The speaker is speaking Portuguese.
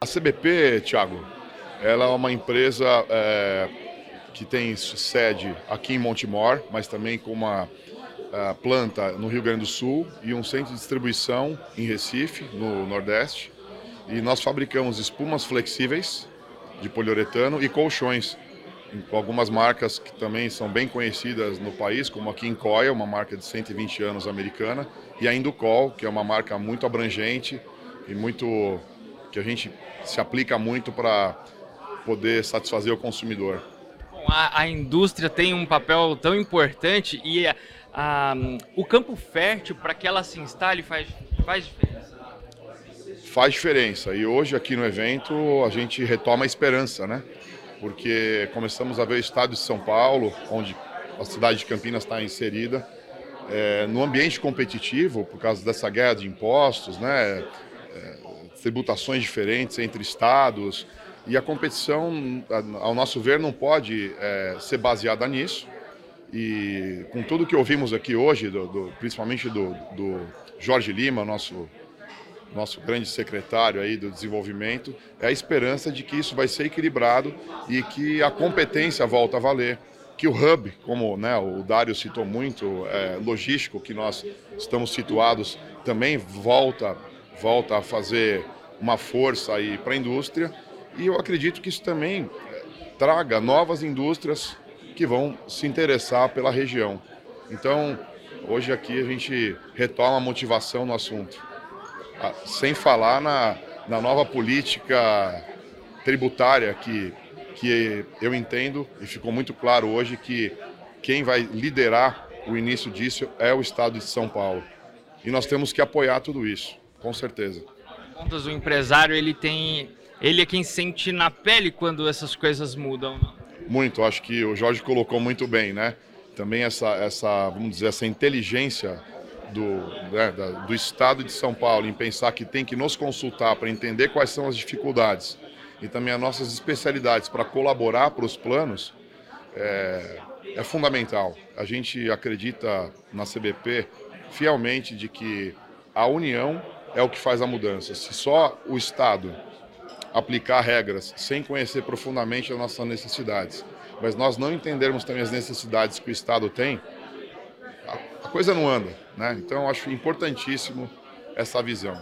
A CBP, Thiago, ela é uma empresa é, que tem sede aqui em Montemor, mas também com uma a, planta no Rio Grande do Sul e um centro de distribuição em Recife, no Nordeste. E nós fabricamos espumas flexíveis de poliuretano e colchões algumas marcas que também são bem conhecidas no país, como a King Coil, uma marca de 120 anos americana, e a Inducol, que é uma marca muito abrangente e muito que a gente se aplica muito para poder satisfazer o consumidor. Bom, a, a, indústria tem um papel tão importante e a, a, o campo fértil para que ela se instale faz, faz diferença. Faz diferença. E hoje aqui no evento a gente retoma a esperança, né? porque começamos a ver o estado de São Paulo, onde a cidade de Campinas está inserida, é, no ambiente competitivo, por causa dessa guerra de impostos, né, é, tributações diferentes entre estados, e a competição, ao nosso ver, não pode é, ser baseada nisso. E com tudo que ouvimos aqui hoje, do, do, principalmente do, do Jorge Lima, nosso nosso grande secretário aí do desenvolvimento, é a esperança de que isso vai ser equilibrado e que a competência volta a valer, que o hub, como né, o Dário citou muito, é, logístico que nós estamos situados, também volta, volta a fazer uma força aí para a indústria e eu acredito que isso também é, traga novas indústrias que vão se interessar pela região. Então, hoje aqui a gente retoma a motivação no assunto. Sem falar na, na nova política tributária que, que eu entendo e ficou muito claro hoje que quem vai liderar o início disso é o Estado de São Paulo. E nós temos que apoiar tudo isso, com certeza. Contas, o empresário ele tem, ele é quem sente na pele quando essas coisas mudam. Muito, acho que o Jorge colocou muito bem, né? Também essa, essa, vamos dizer, essa inteligência do, né, da, do Estado de São Paulo em pensar que tem que nos consultar para entender quais são as dificuldades e também as nossas especialidades para colaborar para os planos é, é fundamental. A gente acredita na CBP fielmente de que a união é o que faz a mudança. Se só o Estado aplicar regras sem conhecer profundamente as nossas necessidades, mas nós não entendermos também as necessidades que o Estado tem, a coisa não anda. Né? Então, acho importantíssimo essa visão.